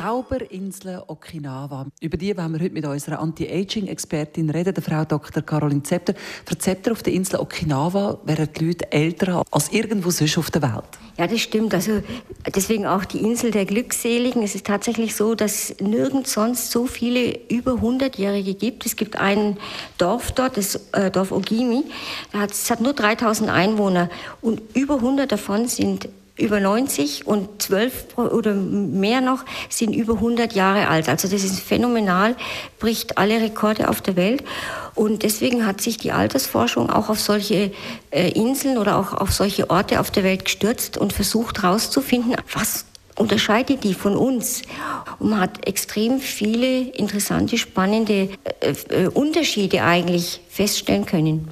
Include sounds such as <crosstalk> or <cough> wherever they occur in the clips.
Zauberinsel Okinawa. Über die wollen wir heute mit unserer Anti-Aging-Expertin reden, der Frau Dr. Caroline Zepter. Für Zepter auf der Insel Okinawa wären die Leute älter als irgendwo sonst auf der Welt. Ja, das stimmt. Also deswegen auch die Insel der Glückseligen. Es ist tatsächlich so, dass nirgends sonst so viele über 100-Jährige gibt. Es gibt ein Dorf dort, das äh, Dorf Ogimi. Es hat nur 3000 Einwohner und über 100 davon sind über 90 und 12 oder mehr noch sind über 100 Jahre alt. Also das ist phänomenal, bricht alle Rekorde auf der Welt. Und deswegen hat sich die Altersforschung auch auf solche äh, Inseln oder auch auf solche Orte auf der Welt gestürzt und versucht herauszufinden, was unterscheidet die von uns. Und man hat extrem viele interessante, spannende äh, äh, Unterschiede eigentlich feststellen können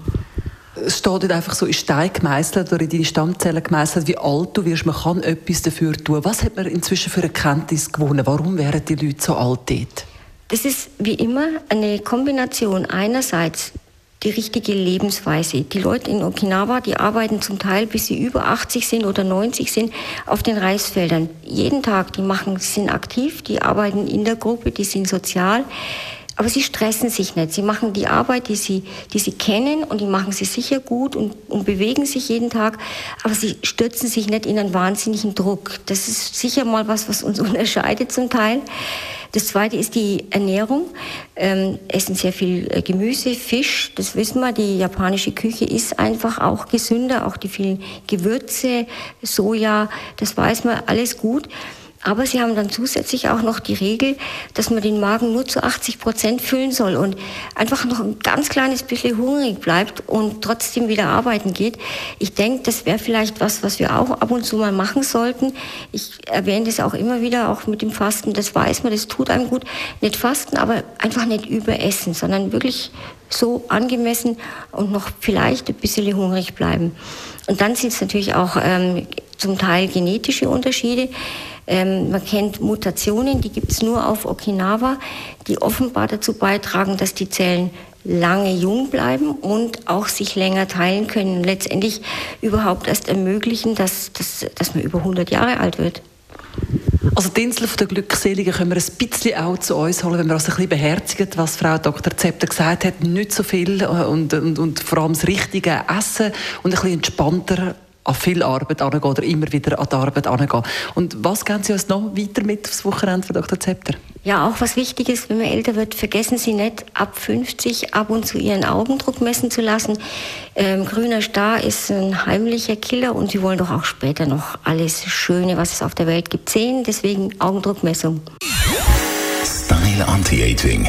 es steht nicht einfach so in Stein gemeißelt oder in deine Stammzellen gemeißelt, wie alt du wirst. Man kann etwas dafür tun. Was hat man inzwischen für Erkenntnis gewonnen? Warum wären die Leute so alt dort? Das ist wie immer eine Kombination einerseits die richtige Lebensweise. Die Leute in Okinawa, die arbeiten zum Teil, bis sie über 80 sind oder 90 sind, auf den Reisfeldern. Jeden Tag, die machen, sind aktiv, die arbeiten in der Gruppe, die sind sozial. Aber sie stressen sich nicht. Sie machen die Arbeit, die sie, die sie kennen und die machen sie sicher gut und, und bewegen sich jeden Tag. Aber sie stürzen sich nicht in einen wahnsinnigen Druck. Das ist sicher mal was, was uns <laughs> unterscheidet zum Teil. Das zweite ist die Ernährung. Ähm, essen sehr viel äh, Gemüse, Fisch, das wissen wir. Die japanische Küche ist einfach auch gesünder. Auch die vielen Gewürze, Soja, das weiß man, alles gut. Aber sie haben dann zusätzlich auch noch die Regel, dass man den Magen nur zu 80 Prozent füllen soll und einfach noch ein ganz kleines bisschen hungrig bleibt und trotzdem wieder arbeiten geht. Ich denke, das wäre vielleicht was, was wir auch ab und zu mal machen sollten. Ich erwähne das auch immer wieder, auch mit dem Fasten. Das weiß man, das tut einem gut. Nicht fasten, aber einfach nicht überessen, sondern wirklich so angemessen und noch vielleicht ein bisschen hungrig bleiben. Und dann sind es natürlich auch ähm, zum Teil genetische Unterschiede. Ähm, man kennt Mutationen, die gibt es nur auf Okinawa, die offenbar dazu beitragen, dass die Zellen lange jung bleiben und auch sich länger teilen können. Letztendlich überhaupt erst ermöglichen, dass, dass, dass man über 100 Jahre alt wird. Also die Insel der Glückseligen können wir ein bisschen auch zu uns holen, wenn wir also ein bisschen beherzigen, was Frau Dr. Zepter gesagt hat, nicht so viel äh, und, und, und vor allem das richtige Essen und ein bisschen entspannter an viel Arbeit angehen oder immer wieder an die Arbeit angehen. Und was geben Sie uns noch weiter mit aufs Wochenende von Dr. Zepter? Ja, auch was wichtig ist, wenn man älter wird, vergessen Sie nicht, ab 50 ab und zu Ihren Augendruck messen zu lassen. Ähm, grüner Star ist ein heimlicher Killer und Sie wollen doch auch später noch alles Schöne, was es auf der Welt gibt, sehen. Deswegen Augendruckmessung. Style Anti-Aging